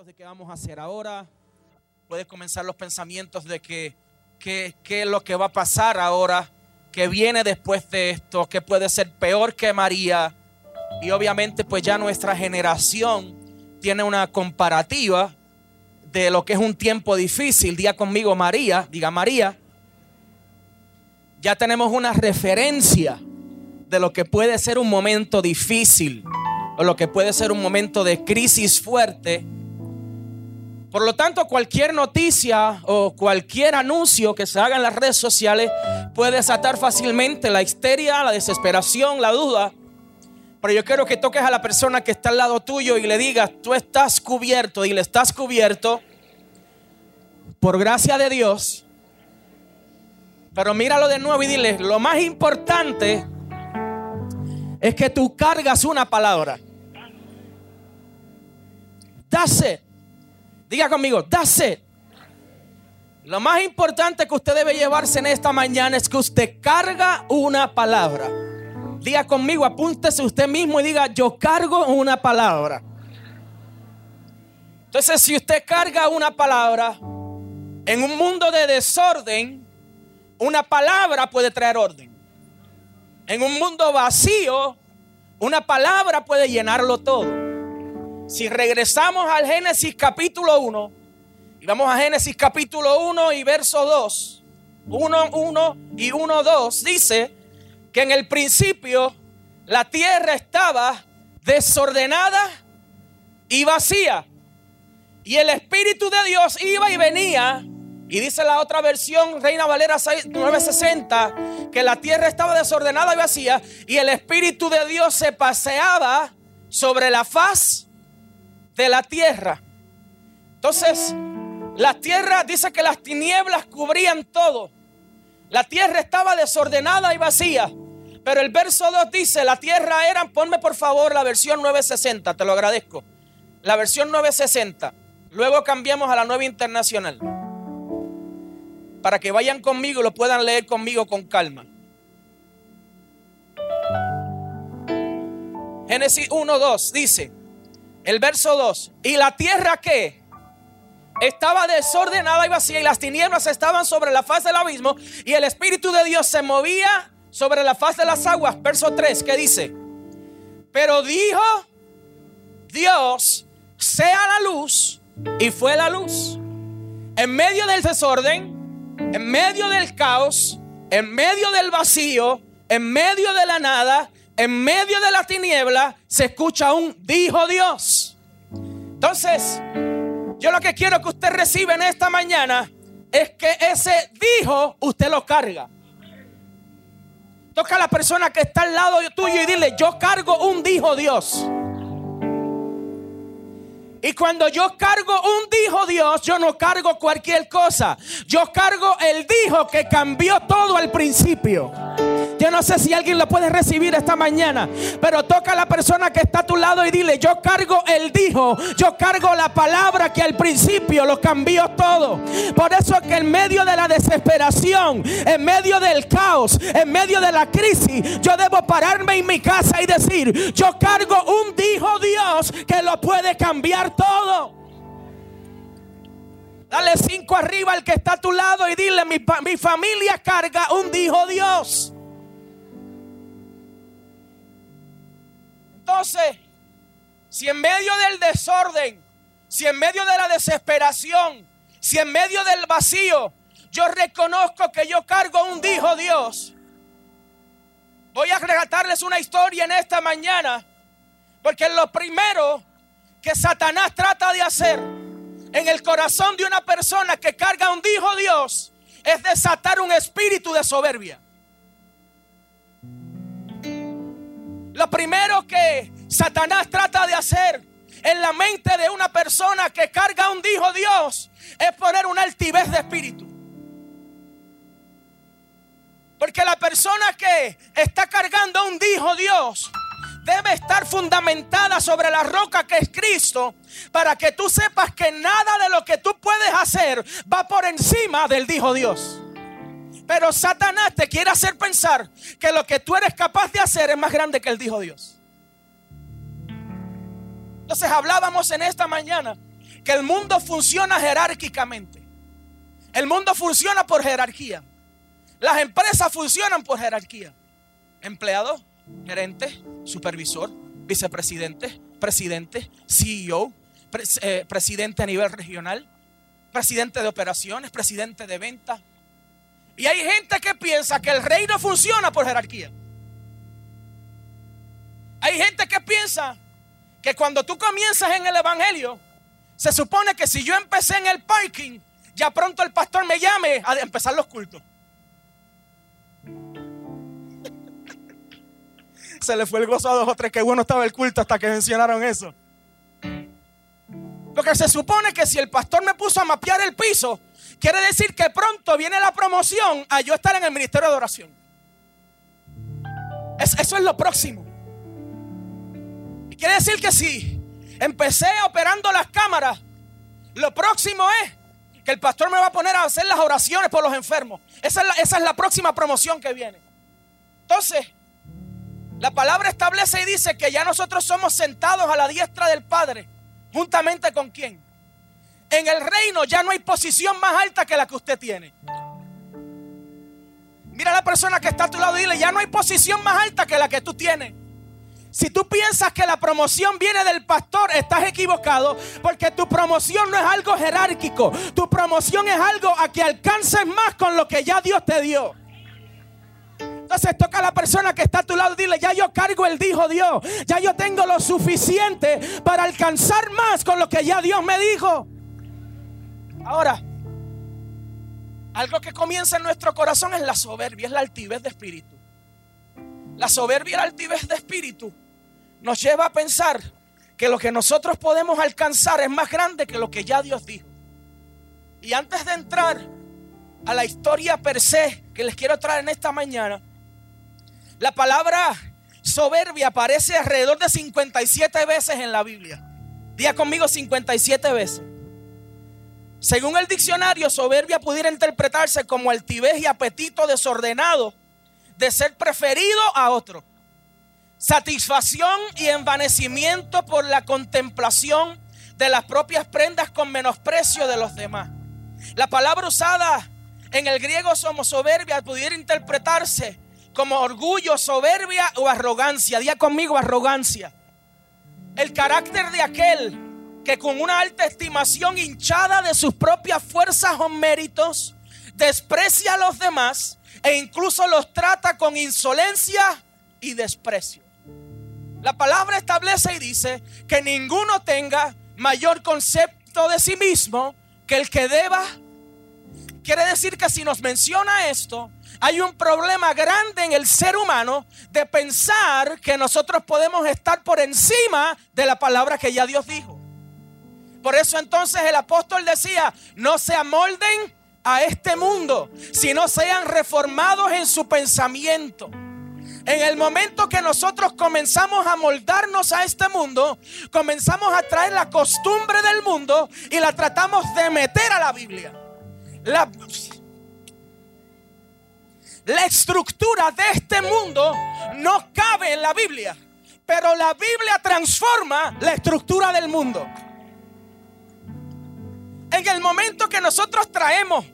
de qué vamos a hacer ahora. Puede comenzar los pensamientos de que qué es lo que va a pasar ahora, que viene después de esto, que puede ser peor que María. Y obviamente pues ya nuestra generación tiene una comparativa de lo que es un tiempo difícil. Diga conmigo María, diga María. Ya tenemos una referencia de lo que puede ser un momento difícil o lo que puede ser un momento de crisis fuerte. Por lo tanto, cualquier noticia o cualquier anuncio que se haga en las redes sociales puede desatar fácilmente la histeria, la desesperación, la duda. Pero yo quiero que toques a la persona que está al lado tuyo y le digas, tú estás cubierto, y le estás cubierto por gracia de Dios. Pero míralo de nuevo y dile, lo más importante es que tú cargas una palabra. Dase. Diga conmigo, dase. Lo más importante que usted debe llevarse en esta mañana es que usted carga una palabra. Diga conmigo, apúntese usted mismo y diga, yo cargo una palabra. Entonces, si usted carga una palabra en un mundo de desorden, una palabra puede traer orden. En un mundo vacío, una palabra puede llenarlo todo. Si regresamos al Génesis capítulo 1, y vamos a Génesis capítulo 1 y verso 2, 1, 1 y 1, 2, dice que en el principio la tierra estaba desordenada y vacía. Y el Espíritu de Dios iba y venía y dice la otra versión, Reina Valera 960, que la tierra estaba desordenada y vacía y el Espíritu de Dios se paseaba sobre la faz de la tierra. Entonces, la tierra dice que las tinieblas cubrían todo. La tierra estaba desordenada y vacía. Pero el verso 2 dice, la tierra era, ponme por favor la versión 960, te lo agradezco. La versión 960. Luego cambiamos a la nueva internacional para que vayan conmigo y lo puedan leer conmigo con calma. Génesis 1, 2 dice, el verso 2, y la tierra que estaba desordenada y vacía y las tinieblas estaban sobre la faz del abismo y el Espíritu de Dios se movía sobre la faz de las aguas. Verso 3, que dice, pero dijo Dios, sea la luz y fue la luz. En medio del desorden, en medio del caos, en medio del vacío, en medio de la nada, en medio de la tiniebla, se escucha un dijo Dios. Entonces, yo lo que quiero que usted reciba en esta mañana es que ese dijo usted lo carga. Toca a la persona que está al lado tuyo y dile, yo cargo un dijo Dios. Y cuando yo cargo un dijo Dios, yo no cargo cualquier cosa. Yo cargo el dijo que cambió todo al principio. Yo no sé si alguien lo puede recibir esta mañana, pero toca a la persona que está a tu lado y dile, yo cargo el dijo, yo cargo la palabra que al principio lo cambió todo. Por eso que en medio de la desesperación, en medio del caos, en medio de la crisis, yo debo pararme en mi casa y decir, yo cargo un dijo Dios que lo puede cambiar todo. Dale cinco arriba al que está a tu lado y dile, mi, mi familia carga un dijo Dios. Entonces, si en medio del desorden, si en medio de la desesperación, si en medio del vacío, yo reconozco que yo cargo un dijo Dios, voy a relatarles una historia en esta mañana, porque lo primero que Satanás trata de hacer en el corazón de una persona que carga un dijo Dios es desatar un espíritu de soberbia. Lo primero que Satanás trata de hacer en la mente de una persona que carga un dijo Dios es poner una altivez de espíritu. Porque la persona que está cargando un dijo Dios debe estar fundamentada sobre la roca que es Cristo para que tú sepas que nada de lo que tú puedes hacer va por encima del dijo Dios. Pero Satanás te quiere hacer pensar que lo que tú eres capaz de hacer es más grande que el dijo Dios. Entonces hablábamos en esta mañana que el mundo funciona jerárquicamente. El mundo funciona por jerarquía. Las empresas funcionan por jerarquía. Empleado, gerente, supervisor, vicepresidente, presidente, CEO, eh, presidente a nivel regional, presidente de operaciones, presidente de ventas. Y hay gente que piensa que el reino funciona por jerarquía. Hay gente que piensa que cuando tú comienzas en el Evangelio, se supone que si yo empecé en el parking, ya pronto el pastor me llame a empezar los cultos. Se le fue el gozo a dos o tres que bueno estaba el culto hasta que mencionaron eso. Porque se supone que si el pastor me puso a mapear el piso, quiere decir que pronto viene la promoción a yo estar en el ministerio de oración. eso es lo próximo. Y quiere decir que si empecé operando las cámaras, lo próximo es que el pastor me va a poner a hacer las oraciones por los enfermos. Esa es la, esa es la próxima promoción que viene. Entonces, la palabra establece y dice que ya nosotros somos sentados a la diestra del Padre. ¿Juntamente con quién? En el reino ya no hay posición más alta que la que usted tiene. Mira a la persona que está a tu lado y dile, ya no hay posición más alta que la que tú tienes. Si tú piensas que la promoción viene del pastor, estás equivocado porque tu promoción no es algo jerárquico. Tu promoción es algo a que alcances más con lo que ya Dios te dio. Entonces toca a la persona que está a tu lado dile, ya yo cargo el dijo Dios. Ya yo tengo lo suficiente para alcanzar más con lo que ya Dios me dijo. Ahora, algo que comienza en nuestro corazón es la soberbia, es la altivez de espíritu. La soberbia y la altivez de espíritu nos lleva a pensar que lo que nosotros podemos alcanzar es más grande que lo que ya Dios dijo. Y antes de entrar a la historia per se que les quiero traer en esta mañana, la palabra soberbia aparece alrededor de 57 veces en la Biblia. Día conmigo 57 veces. Según el diccionario, soberbia pudiera interpretarse como altivez y apetito desordenado de ser preferido a otro. Satisfacción y envanecimiento por la contemplación de las propias prendas con menosprecio de los demás. La palabra usada en el griego somos soberbia pudiera interpretarse como orgullo, soberbia o arrogancia. Día conmigo arrogancia. El carácter de aquel que con una alta estimación hinchada de sus propias fuerzas o méritos desprecia a los demás e incluso los trata con insolencia y desprecio. La palabra establece y dice que ninguno tenga mayor concepto de sí mismo que el que deba. Quiere decir que si nos menciona esto, hay un problema grande en el ser humano de pensar que nosotros podemos estar por encima de la palabra que ya Dios dijo. Por eso entonces el apóstol decía, no se amolden a este mundo, sino sean reformados en su pensamiento. En el momento que nosotros comenzamos a moldarnos a este mundo, comenzamos a traer la costumbre del mundo y la tratamos de meter a la Biblia. La, la estructura de este mundo no cabe en la Biblia, pero la Biblia transforma la estructura del mundo. En el momento que nosotros traemos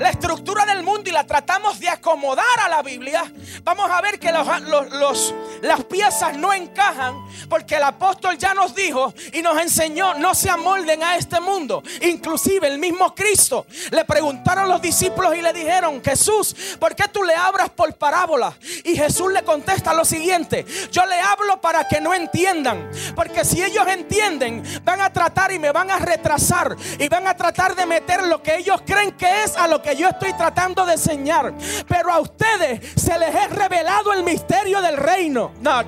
la estructura del mundo y la tratamos de acomodar a la Biblia, vamos a ver que las piezas no encajan porque el apóstol ya nos dijo y nos enseñó, no se amolden a este mundo. Inclusive el mismo Cristo le preguntaron los discípulos y le dijeron, Jesús, ¿por qué tú le hablas por parábola? Y Jesús le contesta lo siguiente, yo le hablo para que no entiendan, porque si ellos entienden, van a tratar y me van a retrasar y van a tratar de meter lo que ellos creen que es a lo que yo estoy tratando de enseñar. Pero a ustedes se les ha revelado el misterio del reino. No,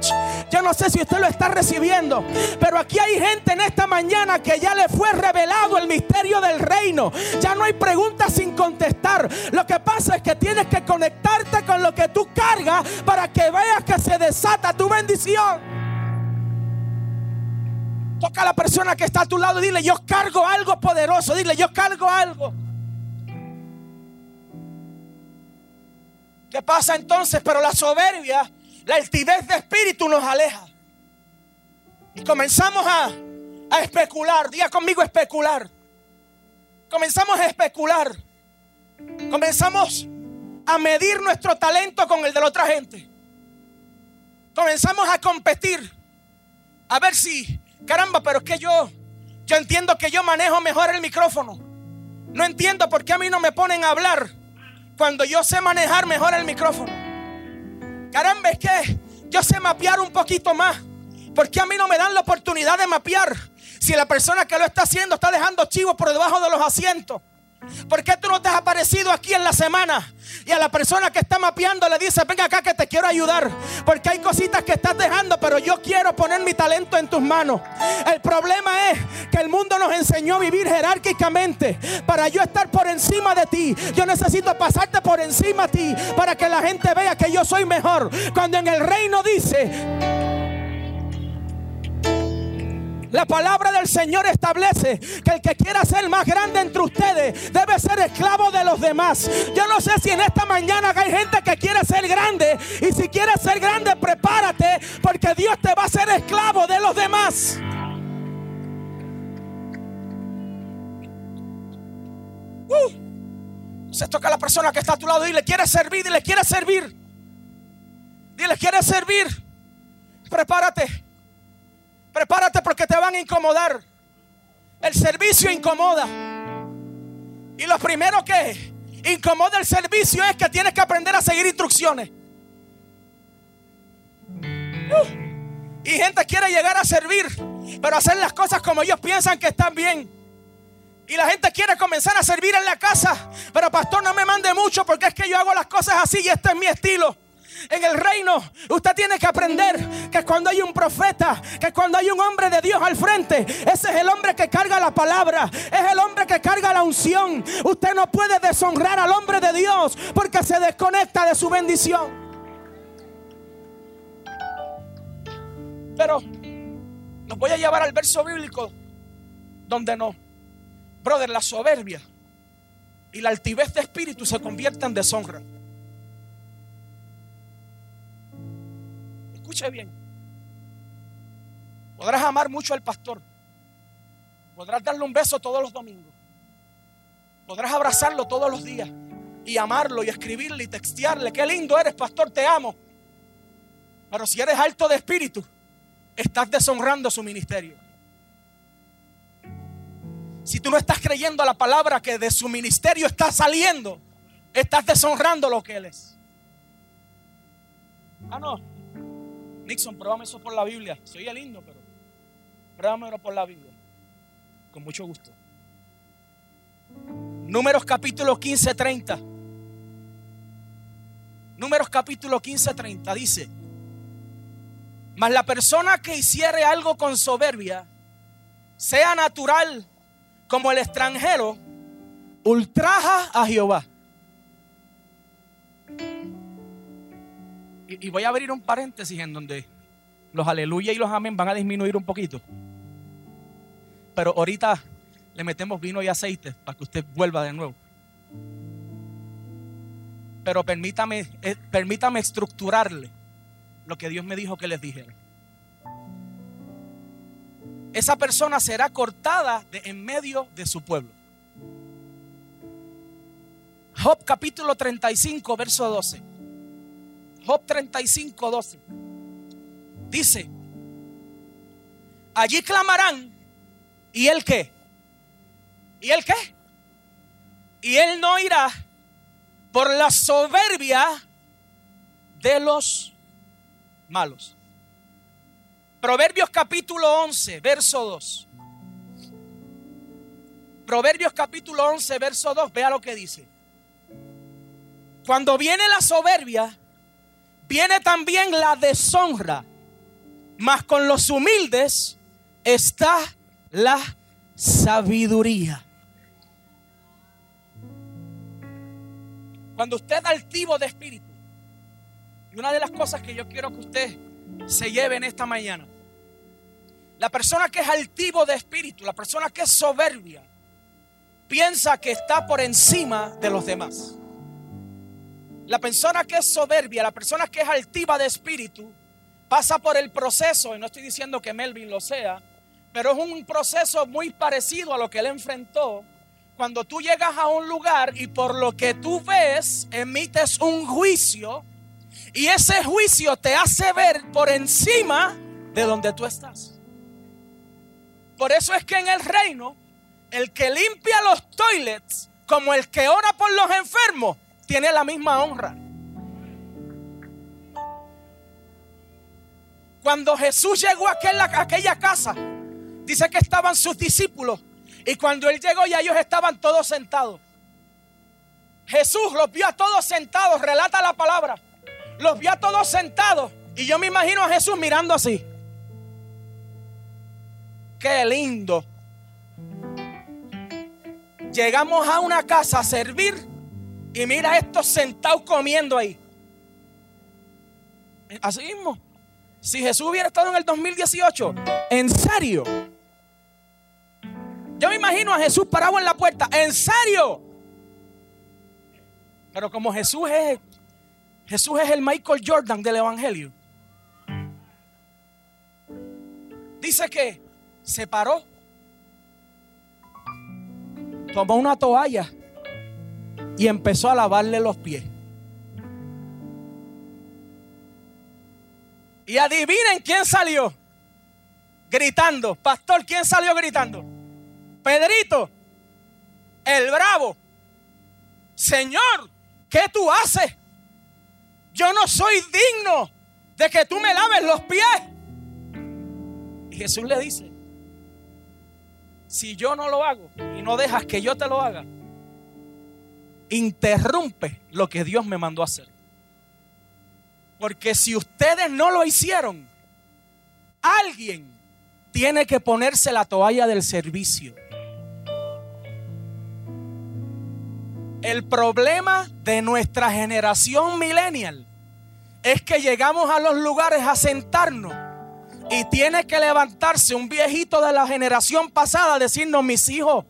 yo no sé si usted lo está recibiendo. Pero aquí hay gente en esta mañana que ya le fue revelado el misterio del reino. Ya no hay preguntas sin contestar. Lo que pasa es que tienes que conectarte con lo que tú cargas para que veas que se desata tu bendición. Toca a la persona que está a tu lado y dile, yo cargo algo poderoso. Dile, yo cargo algo. ¿Qué pasa entonces? Pero la soberbia, la altivez de espíritu nos aleja. Y comenzamos a, a especular. Diga conmigo especular. Comenzamos a especular. Comenzamos a medir nuestro talento con el de la otra gente. Comenzamos a competir. A ver si, caramba, pero es que yo, yo entiendo que yo manejo mejor el micrófono. No entiendo por qué a mí no me ponen a hablar cuando yo sé manejar mejor el micrófono. Caramba, es que yo sé mapear un poquito más. ¿Por qué a mí no me dan la oportunidad de mapear? Si la persona que lo está haciendo está dejando chivos por debajo de los asientos. ¿Por qué tú no te has aparecido aquí en la semana? Y a la persona que está mapeando le dice, venga acá que te quiero ayudar. Porque hay cositas que estás dejando, pero yo quiero poner mi talento en tus manos. El problema es que el mundo nos enseñó a vivir jerárquicamente. Para yo estar por encima de ti, yo necesito pasarte por encima de ti para que la gente vea que yo soy mejor. Cuando en el reino dice... La palabra del Señor establece que el que quiera ser más grande entre ustedes debe ser esclavo de los demás. Yo no sé si en esta mañana hay gente que quiere ser grande. Y si quieres ser grande, prepárate porque Dios te va a hacer esclavo de los demás. Uh, se toca a la persona que está a tu lado y le quiere servir, y le quiere servir. Dile, quiere servir. Prepárate. Prepárate porque te van a incomodar. El servicio incomoda. Y lo primero que incomoda el servicio es que tienes que aprender a seguir instrucciones. Uh, y gente quiere llegar a servir, pero hacer las cosas como ellos piensan que están bien. Y la gente quiere comenzar a servir en la casa, pero pastor no me mande mucho porque es que yo hago las cosas así y este es mi estilo en el reino, usted tiene que aprender que cuando hay un profeta, que cuando hay un hombre de Dios al frente, ese es el hombre que carga la palabra, es el hombre que carga la unción. Usted no puede deshonrar al hombre de Dios porque se desconecta de su bendición. Pero nos voy a llevar al verso bíblico donde no, brother, la soberbia y la altivez de espíritu se convierten en deshonra. Escuche bien. Podrás amar mucho al pastor. Podrás darle un beso todos los domingos. Podrás abrazarlo todos los días y amarlo y escribirle y textearle. Qué lindo eres, pastor, te amo. Pero si eres alto de espíritu, estás deshonrando su ministerio. Si tú no estás creyendo a la palabra que de su ministerio está saliendo, estás deshonrando lo que él es. Ah, no. Nixon, pruébame eso por la Biblia. Soy lindo, pero pruébamelo por la Biblia. Con mucho gusto. Números capítulo 15, 30. Números capítulo 15, 30 dice, mas la persona que hiciere algo con soberbia, sea natural como el extranjero, ultraja a Jehová. Y, voy a abrir un paréntesis en donde los aleluya y los amén van a disminuir un poquito. Pero ahorita le metemos vino y aceite para que usted vuelva de nuevo. Pero permítame, eh, permítame estructurarle lo que Dios me dijo que les dijera. Esa persona será cortada de en medio de su pueblo. Job capítulo 35, verso 12. Job 35, 12. Dice, allí clamarán, ¿y él qué? ¿Y él qué? Y él no irá por la soberbia de los malos. Proverbios capítulo 11, verso 2. Proverbios capítulo 11, verso 2, vea lo que dice. Cuando viene la soberbia, viene también la deshonra, mas con los humildes está la sabiduría. Cuando usted es altivo de espíritu, y una de las cosas que yo quiero que usted se lleve en esta mañana, la persona que es altivo de espíritu, la persona que es soberbia, piensa que está por encima de los demás. La persona que es soberbia, la persona que es altiva de espíritu, pasa por el proceso, y no estoy diciendo que Melvin lo sea, Pero es un proceso muy parecido a lo que él enfrentó. Cuando tú llegas a un lugar y por lo que tú ves emites un juicio y ese juicio te hace ver por encima de donde tú estás. Por eso es que en el reino, el que limpia los toilets como el que ora por los enfermos tiene la misma honra. Cuando Jesús llegó a aquella, casa, dice que estaban sus discípulos. Y cuando él llegó ya ellos estaban todos sentados. Jesús los vio a todos sentados, relata la palabra. Los vio a todos sentados. Y yo me imagino a Jesús mirando así. Qué lindo. Llegamos a una casa a servir y mira estos sentados comiendo ahí. Así mismo. Si Jesús hubiera estado en el 2018, en serio. Yo me imagino a Jesús parado en la puerta, en serio. Pero como Jesús es Jesús es el Michael Jordan del evangelio. Dice que se paró, tomó una toalla y empezó a lavarle los pies. Y adivinen quién salió gritando. Pastor, ¿quién salió gritando? Pedrito, el bravo. Señor, ¿qué tú haces? Yo no soy digno de que tú me laves los pies. Y Jesús le dice, si yo no lo hago y no dejas que yo te lo haga, interrumpe lo que Dios me mandó a hacer. Porque si ustedes no lo hicieron, alguien tiene que ponerse la toalla del servicio. El problema de nuestra generación millennial es que llegamos a los lugares a sentarnos y tiene que levantarse un viejito de la generación pasada a decirnos, mis hijos,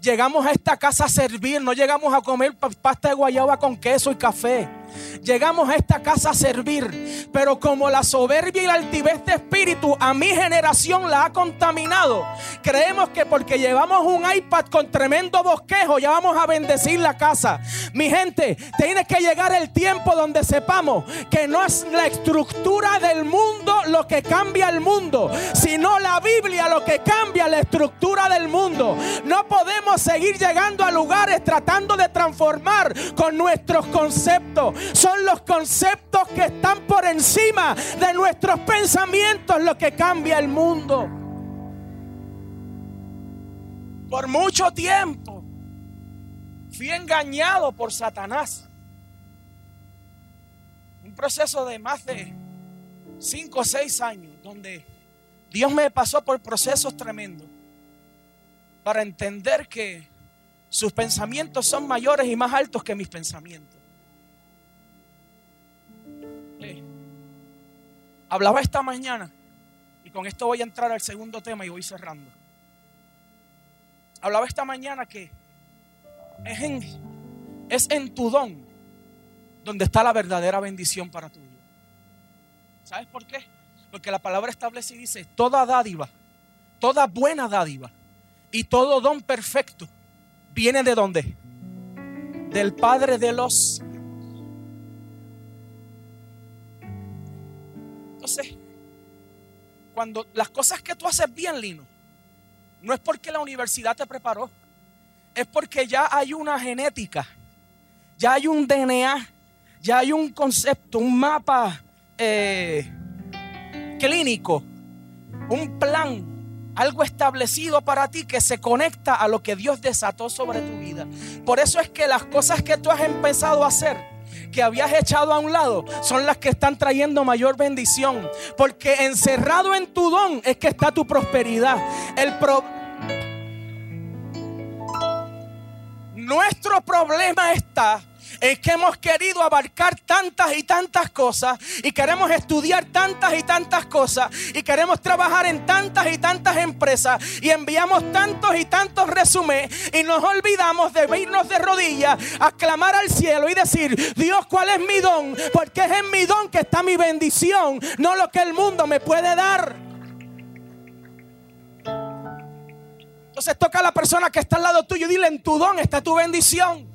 llegamos a esta casa a servir, no llegamos a comer pasta de guayaba con queso y café. Llegamos a esta casa a servir, pero como la soberbia y la altivez de espíritu a mi generación la ha contaminado, creemos que porque llevamos un iPad con tremendo bosquejo ya vamos a bendecir la casa. Mi gente, tiene que llegar el tiempo donde sepamos que no es la estructura del mundo lo que cambia el mundo, sino la Biblia lo que cambia la estructura del mundo. No podemos seguir llegando a lugares tratando de transformar con nuestros conceptos son los conceptos que están por encima de nuestros pensamientos lo que cambia el mundo. Por mucho tiempo fui engañado por Satanás. Un proceso de más de 5 o 6 años donde Dios me pasó por procesos tremendos para entender que sus pensamientos son mayores y más altos que mis pensamientos. Hablaba esta mañana, y con esto voy a entrar al segundo tema y voy cerrando. Hablaba esta mañana que es en, es en tu don donde está la verdadera bendición para tu vida. ¿Sabes por qué? Porque la palabra establece y dice, toda dádiva, toda buena dádiva y todo don perfecto viene de dónde? Del Padre de los cuando las cosas que tú haces bien, Lino, no es porque la universidad te preparó, es porque ya hay una genética, ya hay un DNA, ya hay un concepto, un mapa eh, clínico, un plan, algo establecido para ti que se conecta a lo que Dios desató sobre tu vida. Por eso es que las cosas que tú has empezado a hacer, que habías echado a un lado son las que están trayendo mayor bendición. Porque encerrado en tu don es que está tu prosperidad. El Nuestro problema está es que hemos querido abarcar tantas y tantas cosas y queremos estudiar tantas y tantas cosas y queremos trabajar en tantas y tantas empresas y enviamos tantos y tantos resúmenes y nos olvidamos de irnos de rodillas a clamar al cielo y decir, Dios, ¿cuál es mi don? Porque es en mi don que está mi bendición, no lo que el mundo me puede dar. Entonces toca a la persona que está al lado tuyo y dile, en tu don está tu bendición.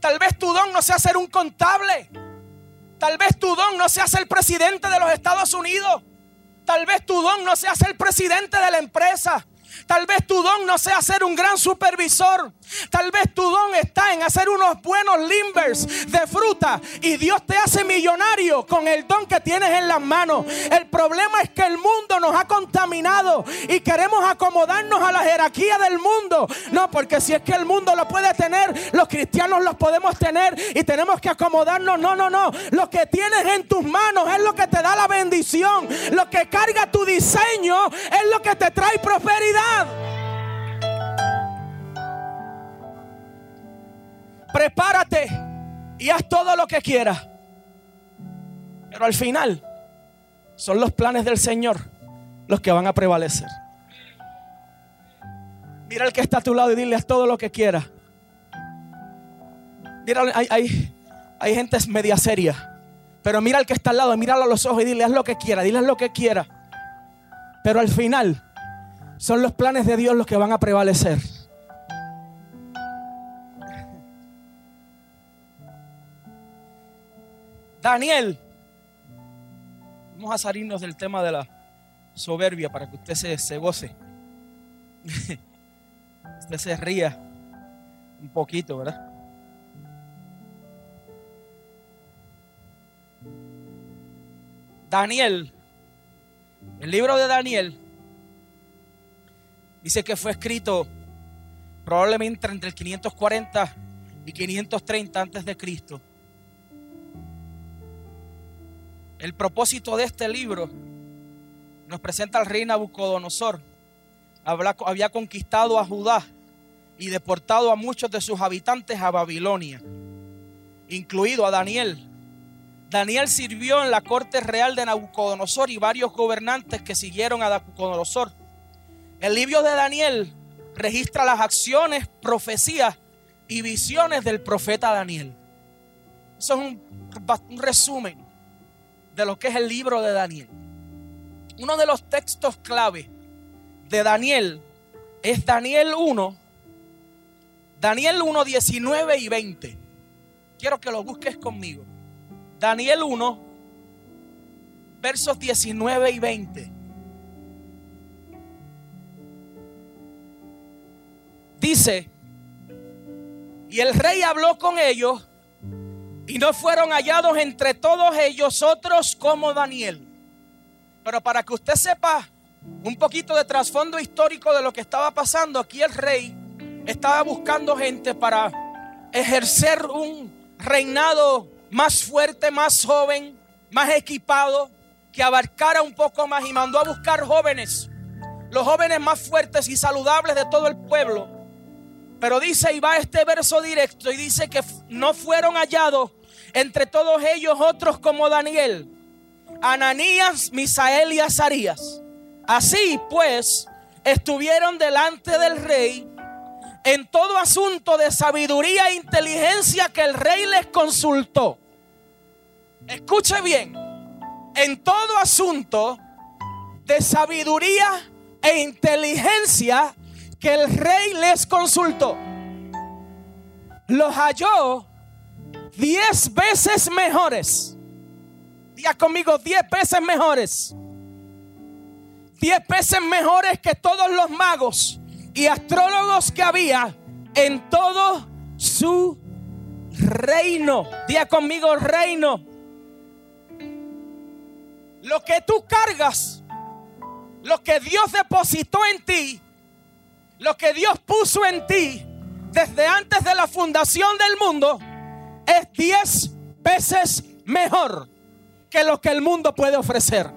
Tal vez tu don no sea ser un contable. Tal vez tu don no sea ser presidente de los Estados Unidos. Tal vez tu don no sea ser presidente de la empresa. Tal vez tu don no sea ser un gran supervisor. Tal vez tu don está en hacer unos buenos limbers de fruta y Dios te hace millonario con el don que tienes en las manos. El problema es que el mundo nos ha contaminado y queremos acomodarnos a la jerarquía del mundo. No, porque si es que el mundo lo puede tener, los cristianos los podemos tener y tenemos que acomodarnos. No, no, no. Lo que tienes en tus manos es lo que te da la bendición. Lo que carga tu diseño es lo que te trae prosperidad. Prepárate y haz todo lo que quieras. Pero al final son los planes del Señor los que van a prevalecer. Mira el que está a tu lado y dile haz todo lo que quieras. Mira, hay, hay, hay gente media seria. Pero mira al que está al lado, míralo a los ojos y dile haz lo que quiera, dile lo que quiera. Pero al final son los planes de Dios los que van a prevalecer. Daniel. Vamos a salirnos del tema de la soberbia para que usted se, se goce. usted se ría un poquito, ¿verdad? Daniel, el libro de Daniel, dice que fue escrito probablemente entre el 540 y 530 antes de Cristo. El propósito de este libro nos presenta al rey Nabucodonosor. Había conquistado a Judá y deportado a muchos de sus habitantes a Babilonia, incluido a Daniel. Daniel sirvió en la corte real de Nabucodonosor y varios gobernantes que siguieron a Nabucodonosor. El libro de Daniel registra las acciones, profecías y visiones del profeta Daniel. Eso es un, resumen de lo que es el libro de Daniel. Uno de los textos clave de Daniel es Daniel 1, Daniel 1, 19 y 20. Quiero que lo busques conmigo. Daniel 1, versos 19 y 20. Dice, y el rey habló con ellos y no fueron hallados entre todos ellos otros como Daniel. Pero para que usted sepa un poquito de trasfondo histórico de lo que estaba pasando, aquí el rey estaba buscando gente para ejercer un reinado más fuerte, más joven, más equipado, que abarcara un poco más y mandó a buscar jóvenes, los jóvenes más fuertes y saludables de todo el pueblo. Pero dice, y va este verso directo, y dice que no fueron hallados entre todos ellos otros como Daniel, Ananías, Misael y Azarías. Así pues, estuvieron delante del rey en todo asunto de sabiduría e inteligencia que el rey les consultó. Escuche bien, en todo asunto de sabiduría e inteligencia que el rey les consultó. Los halló diez veces mejores. Diga conmigo, diez veces mejores. Diez veces mejores que todos los magos y astrólogos que había en todo su reino. Diga conmigo, reino. Lo que tú cargas, lo que Dios depositó en ti, lo que Dios puso en ti desde antes de la fundación del mundo, es diez veces mejor que lo que el mundo puede ofrecer.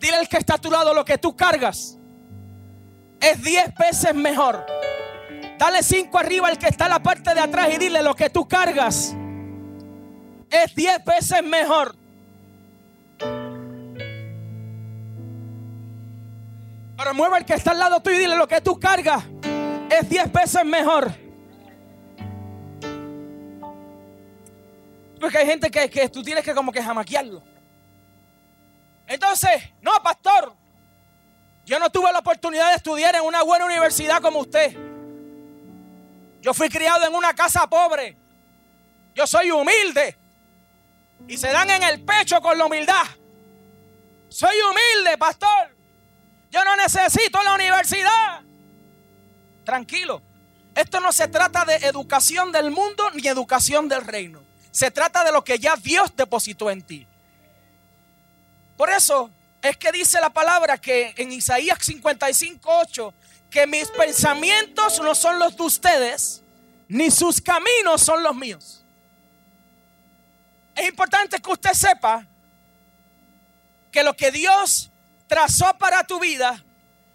Dile al que está a tu lado lo que tú cargas es diez veces mejor. Dale cinco arriba al que está en la parte de atrás y dile lo que tú cargas es diez veces mejor. Pero mueva al que está al lado tuyo y dile lo que tú cargas es diez veces mejor. Porque hay gente que, tú tienes que como que jamaquearlo. Entonces, no, pastor, Yo no tuve la oportunidad de estudiar en una buena universidad como usted. Yo fui criado en una casa pobre. Yo soy humilde. Y se dan en el pecho con la humildad. Soy humilde, pastor. Yo no necesito la universidad. Tranquilo. Esto no se trata de educación del mundo ni educación del reino. Se trata de lo que ya Dios depositó en ti. Por eso es que dice la palabra que en Isaías 55:8 que mis pensamientos no son los de ustedes, ni sus caminos son los míos. Es importante que usted sepa que lo que Dios trazó para tu vida,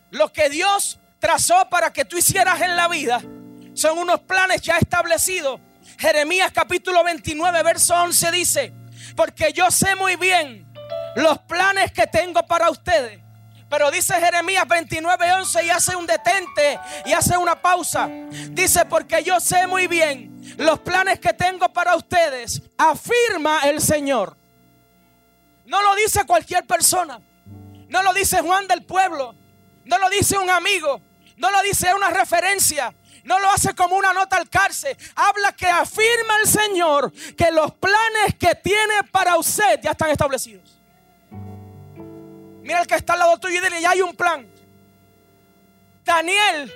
lo que Dios trazó para que tú hicieras en la vida, son unos planes ya establecidos. Jeremías capítulo 29, verso 11 dice, porque yo sé muy bien los planes que tengo para ustedes. Pero dice Jeremías 29, 11 y hace un detente y hace una pausa. Dice, porque yo sé muy bien los planes que tengo para ustedes, afirma el Señor. No lo dice cualquier persona. No lo dice Juan del pueblo. No lo dice un amigo. No lo dice una referencia. No lo hace como una nota al cárcel. Habla que afirma el Señor que los planes que tiene para usted ya están establecidos. Mira el que está al lado tuyo y dile, ya hay un plan. Daniel,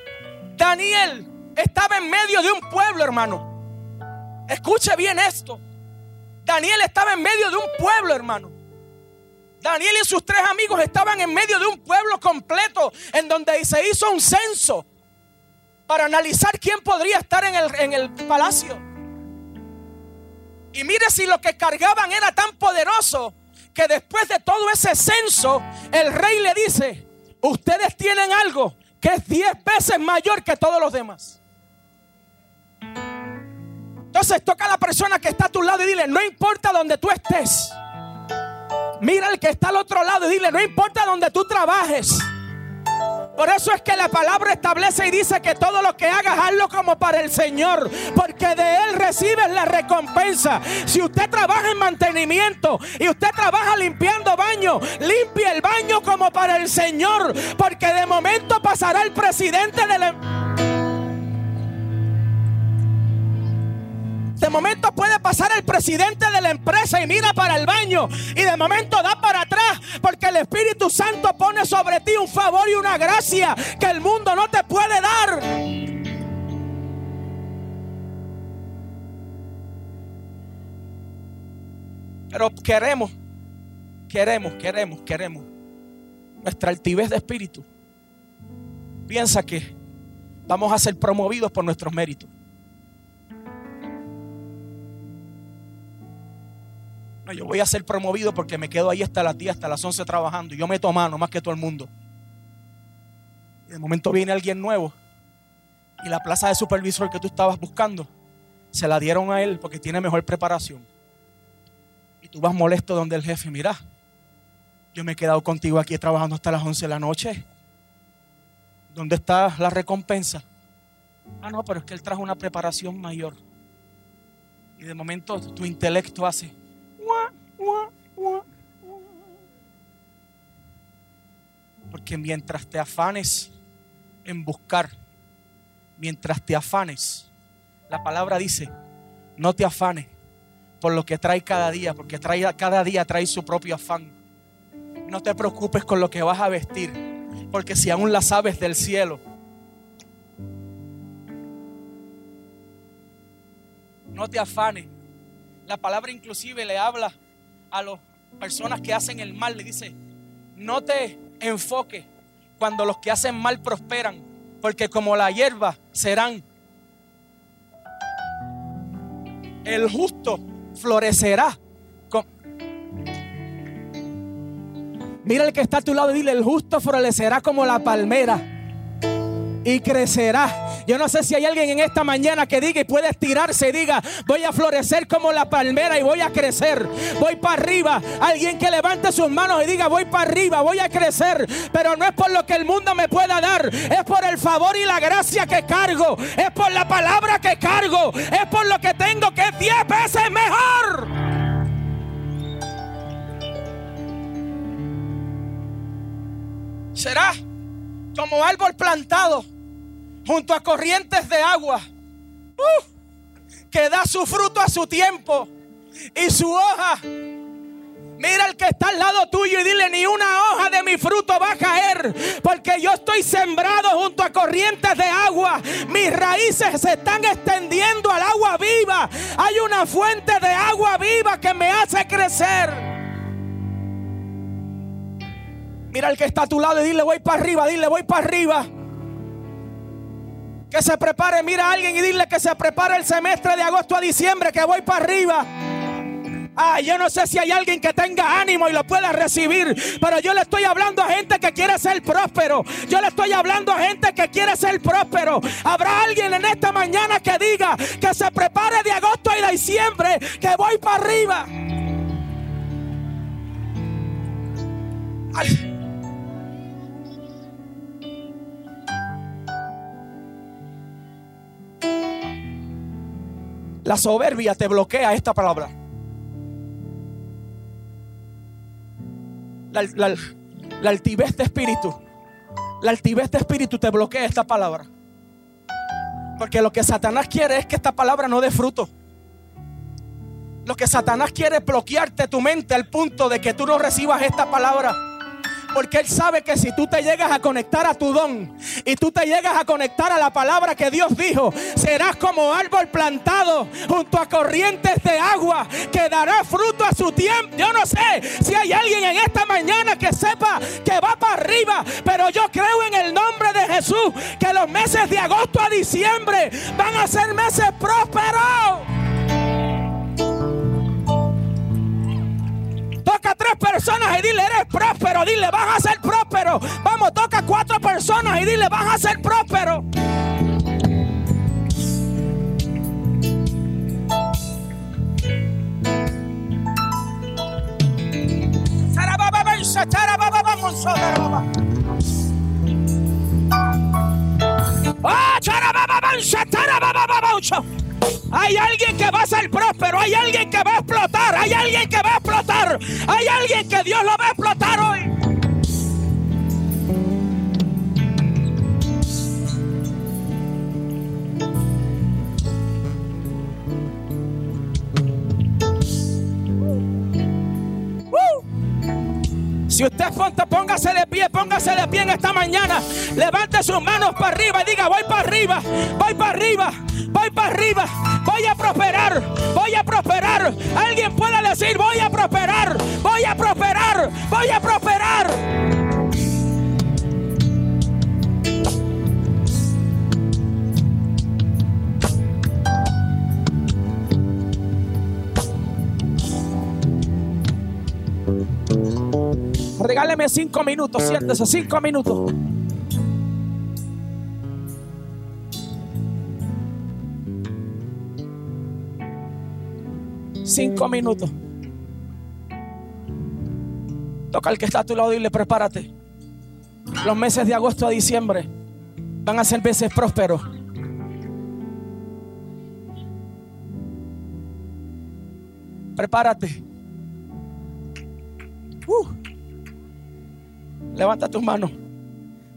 Daniel estaba en medio de un pueblo, hermano. Escuche bien esto. Daniel estaba en medio de un pueblo, hermano. Daniel y sus tres amigos estaban en medio de un pueblo completo en donde se hizo un censo para analizar quién podría estar en el, en el palacio. Y mire si lo que cargaban era tan poderoso que después de todo ese censo, el rey le dice, ustedes tienen algo que es diez veces mayor que todos los demás. Entonces toca a la persona que está a tu lado y dile, no importa donde tú estés. Mira al que está al otro lado y dile, no importa donde tú trabajes. Por eso es que la palabra establece y dice que todo lo que hagas, hazlo como para el Señor. Porque de Él recibes la recompensa. Si usted trabaja en mantenimiento y usted trabaja limpiando baño, limpie el baño como para el Señor. Porque de momento pasará el presidente del... De momento puede pasar el presidente de la empresa y mira para el baño. Y de momento da para atrás. Porque el Espíritu Santo pone sobre ti un favor y una gracia que el mundo no te puede dar. Pero queremos, queremos, queremos, queremos. Nuestra altivez de espíritu piensa que vamos a ser promovidos por nuestros méritos. Yo voy a ser promovido porque me quedo ahí hasta las 10, hasta las 11 trabajando. Y yo meto mano más que todo el mundo. Y de momento viene alguien nuevo. Y la plaza de supervisor que tú estabas buscando, se la dieron a él porque tiene mejor preparación. Y tú vas molesto donde el jefe, mira, yo me he quedado contigo aquí trabajando hasta las 11 de la noche. ¿Dónde está la recompensa? Ah, no, pero es que él trajo una preparación mayor. Y de momento tu intelecto hace, porque mientras te afanes en buscar, mientras te afanes, la palabra dice, no te afanes por lo que trae cada día, porque trae, cada día trae su propio afán. No te preocupes con lo que vas a vestir, porque si aún las aves del cielo no te afanes. La palabra inclusive le habla a las personas que hacen el mal, le dice, no te enfoques cuando los que hacen mal prosperan, porque como la hierba serán. El justo florecerá. Mira el que está a tu lado y dile, el justo florecerá como la palmera y crecerá. Yo no sé si hay alguien en esta mañana que diga y puede estirarse y diga, voy a florecer como la palmera y voy a crecer. Voy para arriba. Alguien que levante sus manos y diga, voy para arriba, voy a crecer. Pero no es por lo que el mundo me pueda dar. Es por el favor y la gracia que cargo. Es por la palabra que cargo. Es por lo que tengo que es diez veces mejor. ¿Será como árbol plantado junto a corrientes de agua, uh, que da su fruto a su tiempo y su hoja. Mira el que está al lado tuyo y dile, ni una hoja de mi fruto va a caer, porque yo estoy sembrado junto a corrientes de agua. Mis raíces se están extendiendo al agua viva. Hay una fuente de agua viva que me hace crecer. Mira el que está a tu lado y dile voy para arriba, dile voy para arriba. Que se prepare, mira a alguien y dile que se prepare el semestre de agosto a diciembre, que voy para arriba. Ah, yo no sé si hay alguien que tenga ánimo y lo pueda recibir, pero yo le estoy hablando a gente que quiere ser próspero. Yo le estoy hablando a gente que quiere ser próspero. Habrá alguien en esta mañana que diga que se prepare de agosto y diciembre, que voy para arriba. Ay. La soberbia te bloquea esta palabra. La, altivez de espíritu. La altivez de espíritu te bloquea esta palabra. Porque lo que Satanás quiere es que esta palabra no dé fruto. Lo que Satanás quiere es bloquearte tu mente al punto de que tú no recibas esta palabra. Porque Él sabe que si tú te llegas a conectar a tu don y tú te llegas a conectar a la palabra que Dios dijo, serás como árbol plantado junto a corrientes de agua que dará fruto a su tiempo. Yo no sé si hay alguien en esta mañana que sepa que va para arriba, pero yo creo en el nombre de Jesús que los meses de agosto a diciembre van a ser meses prósperos. Toca a tres personas y dile, eres próspero. Dile, vas a ser próspero. Vamos, toca a cuatro personas y dile, vas a ser próspero. ¡Ah, Hay alguien que va a ser próspero, hay alguien que va a explotar, hay alguien que va a explotar, hay alguien que Dios lo va a explotar hoy. Si usted es póngase de pie, póngase de pie en esta mañana. Levante sus manos para arriba y diga, voy para arriba, voy para arriba, voy para arriba, voy a prosperar, voy a prosperar. Alguien puede decir, voy a prosperar, voy a prosperar, voy a prosperar. Regáleme cinco minutos, siéntese, cinco minutos. Cinco minutos. Toca al que está a tu lado y le prepárate. Los meses de agosto a diciembre van a ser meses prósperos. Prepárate. Uh. Levanta tus manos.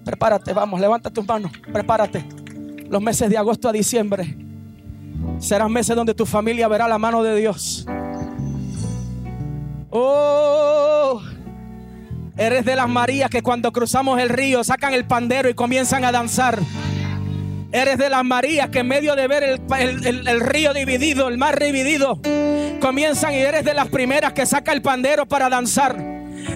Prepárate, vamos, levanta tus manos. Prepárate. Los meses de agosto a diciembre serán meses donde tu familia verá la mano de Dios. Oh, eres de las Marías que cuando cruzamos el río sacan el pandero y comienzan a danzar. Eres de las Marías que en medio de ver el, el- el- el río dividido, el mar dividido, comienzan y eres de las primeras que saca el pandero para danzar.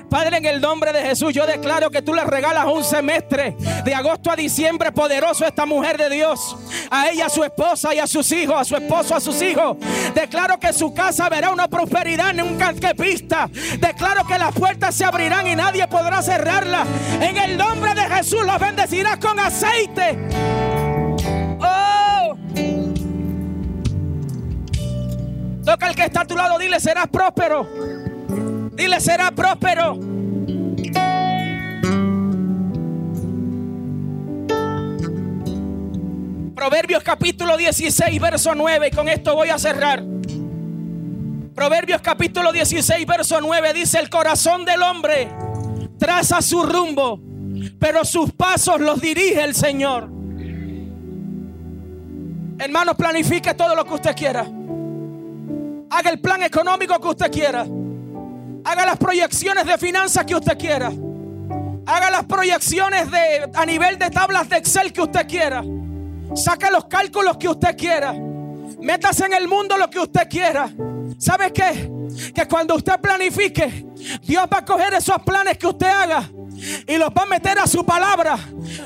Padre, en el nombre de Jesús, yo declaro que tú le regalas un semestre de agosto a diciembre poderoso a esta mujer de Dios, a ella, a su esposa y a sus hijos, a su esposo, a sus hijos. Declaro que su casa verá una prosperidad nunca que vista. Declaro que las puertas se abrirán y nadie podrá cerrarlas. En el nombre de Jesús los bendecirás con aceite. Oh. Toca al que está a tu lado, dile, serás próspero. Dile, será próspero. Proverbios capítulo 16, verso 9. Y con esto voy a cerrar. Proverbios capítulo 16, verso 9 dice, el corazón del hombre traza su rumbo, pero sus pasos los dirige el Señor. Hermano, planifique todo lo que usted quiera. Haga el plan económico que usted quiera. Haga las proyecciones de finanzas que usted quiera. Haga las proyecciones de, a nivel de tablas de Excel que usted quiera. Saque los cálculos que usted quiera. Métase en el mundo lo que usted quiera. ¿Sabe qué? Que cuando usted planifique, Dios va a coger esos planes que usted haga y los va a meter a su palabra.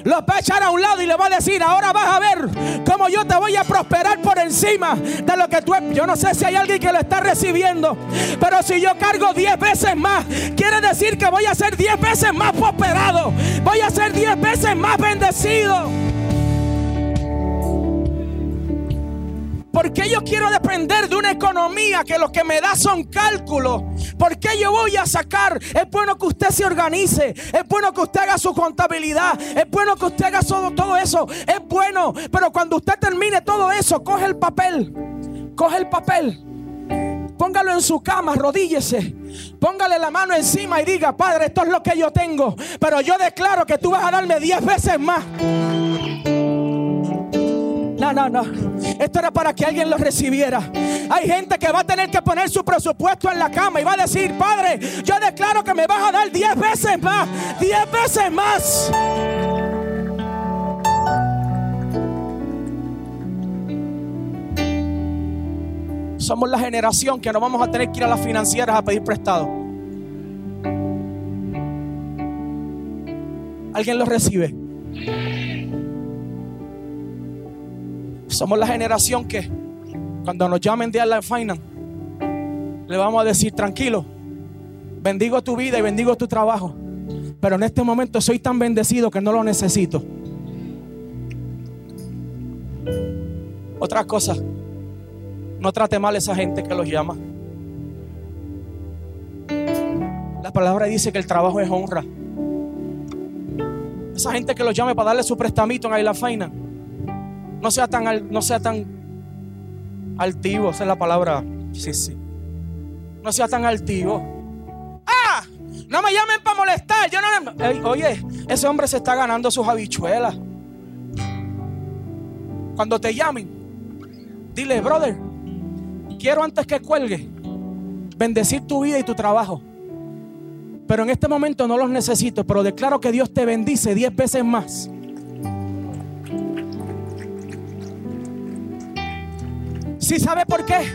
Los va a echar a un lado y le va a decir, ahora vas a ver cómo yo te voy a prosperar por encima de lo que tú... Yo no sé si hay alguien que lo está recibiendo, pero si yo cargo 10 veces más, quiere decir que voy a ser 10 veces más prosperado. Voy a ser 10 veces más bendecido. ¿Por qué yo quiero depender de una economía que lo que me da son cálculos? ¿Por qué yo voy a sacar? Es bueno que usted se organice. Es bueno que usted haga su contabilidad. Es bueno que usted haga todo, todo eso. Es bueno. Pero cuando usted termine todo eso, coge el papel. Coge el papel. Póngalo en su cama, arrodíllese. Póngale la mano encima y diga, Padre, esto es lo que yo tengo. Pero yo declaro que tú vas a darme diez veces más. No, no. Esto era para que alguien lo recibiera. Hay gente que va a tener que poner su presupuesto en la cama y va a decir, Padre, yo declaro que me vas a dar diez veces más. Diez veces más. Somos la generación que no vamos a tener que ir a las financieras a pedir prestado. ¿Alguien lo recibe? Somos la generación que cuando nos llamen de la Finance, le vamos a decir, tranquilo, bendigo tu vida y bendigo tu trabajo. Pero en este momento soy tan bendecido que no lo necesito. Otra cosa, no trate mal a esa gente que los llama. La palabra dice que el trabajo es honra. Esa gente que los llame para darle su prestamito en la Finance no sea tan, no sea tan altivo, esa es la palabra. Sí, sí. No sea tan altivo. ¡Ah! No me llamen para molestar. Yo no oye, ese hombre se está ganando sus habichuelas. Cuando te llamen, dile, brother, quiero antes que cuelgue bendecir tu vida y tu trabajo. Pero en este momento no los necesito, pero declaro que Dios te bendice diez veces más. ¿Sí sabe por qué?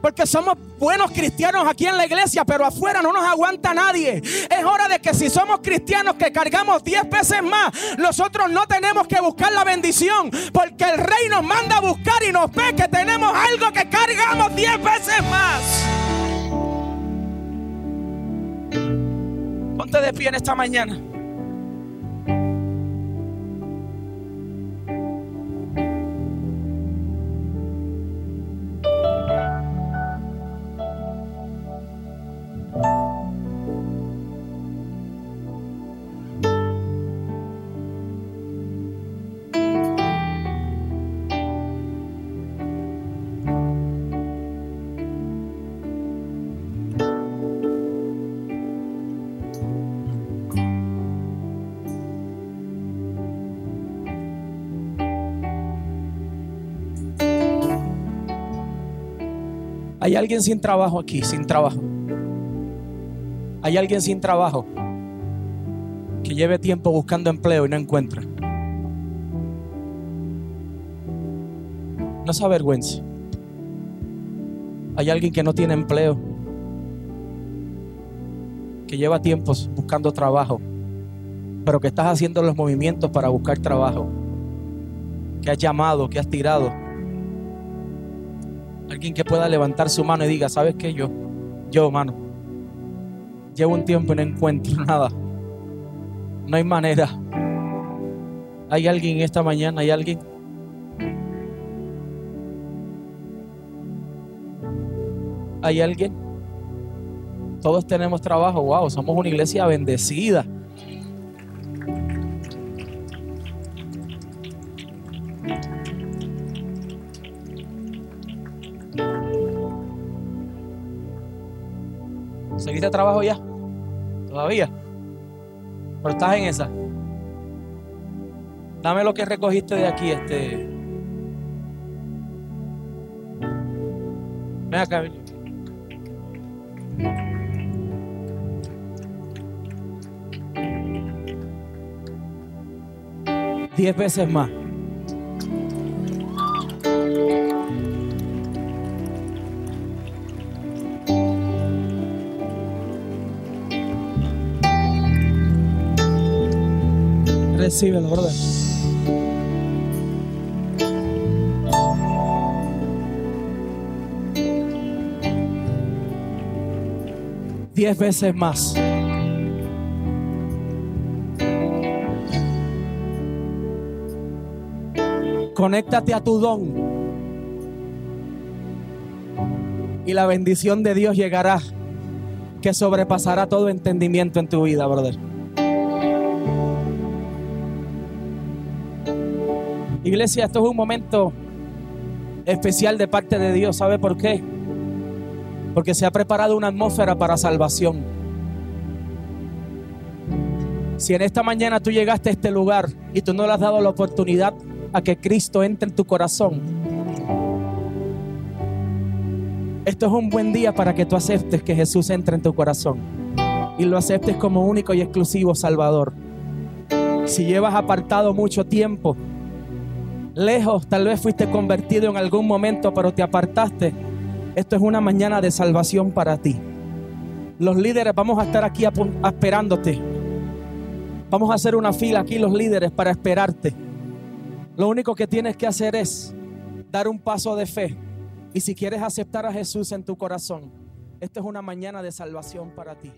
Porque somos buenos cristianos aquí en la iglesia, pero afuera no nos aguanta nadie. Es hora de que si somos cristianos que cargamos 10 veces más, nosotros no tenemos que buscar la bendición, porque el rey nos manda a buscar y nos ve que tenemos algo que cargamos 10 veces más. Ponte de pie en esta mañana. Hay alguien sin trabajo aquí, sin trabajo. Hay alguien sin trabajo que lleve tiempo buscando empleo y no encuentra. No se avergüence. Hay alguien que no tiene empleo, que lleva tiempos buscando trabajo, pero que estás haciendo los movimientos para buscar trabajo, que has llamado, que has tirado Alguien que pueda levantar su mano y diga, ¿sabes qué? Yo, yo, mano, llevo un tiempo y no encuentro nada. No hay manera. ¿Hay alguien esta mañana? ¿Hay alguien? ¿Hay alguien? Todos tenemos trabajo. Wow, somos una iglesia bendecida. Trabajo ya? ¿Todavía? Pero estás en esa. Dame lo que recogiste de aquí, este. Ven acá. Diez veces más. Brother. Diez veces más. Conéctate a tu don. Y la bendición de Dios llegará que sobrepasará todo entendimiento en tu vida, brother. Iglesia, esto es un momento especial de parte de Dios. ¿Sabe por qué? Porque se ha preparado una atmósfera para salvación. Si en esta mañana tú llegaste a este lugar y tú no le has dado la oportunidad a que Cristo entre en tu corazón, esto es un buen día para que tú aceptes que Jesús entre en tu corazón y lo aceptes como único y exclusivo Salvador. Si llevas apartado mucho tiempo, lejos, tal vez fuiste convertido en algún momento, pero te apartaste. Esto es una mañana de salvación para ti. Los líderes vamos a estar aquí esperándote. Vamos a hacer una fila aquí los líderes para esperarte. Lo único que tienes que hacer es dar un paso de fe. Y si quieres aceptar a Jesús en tu corazón, esta es una mañana de salvación para ti.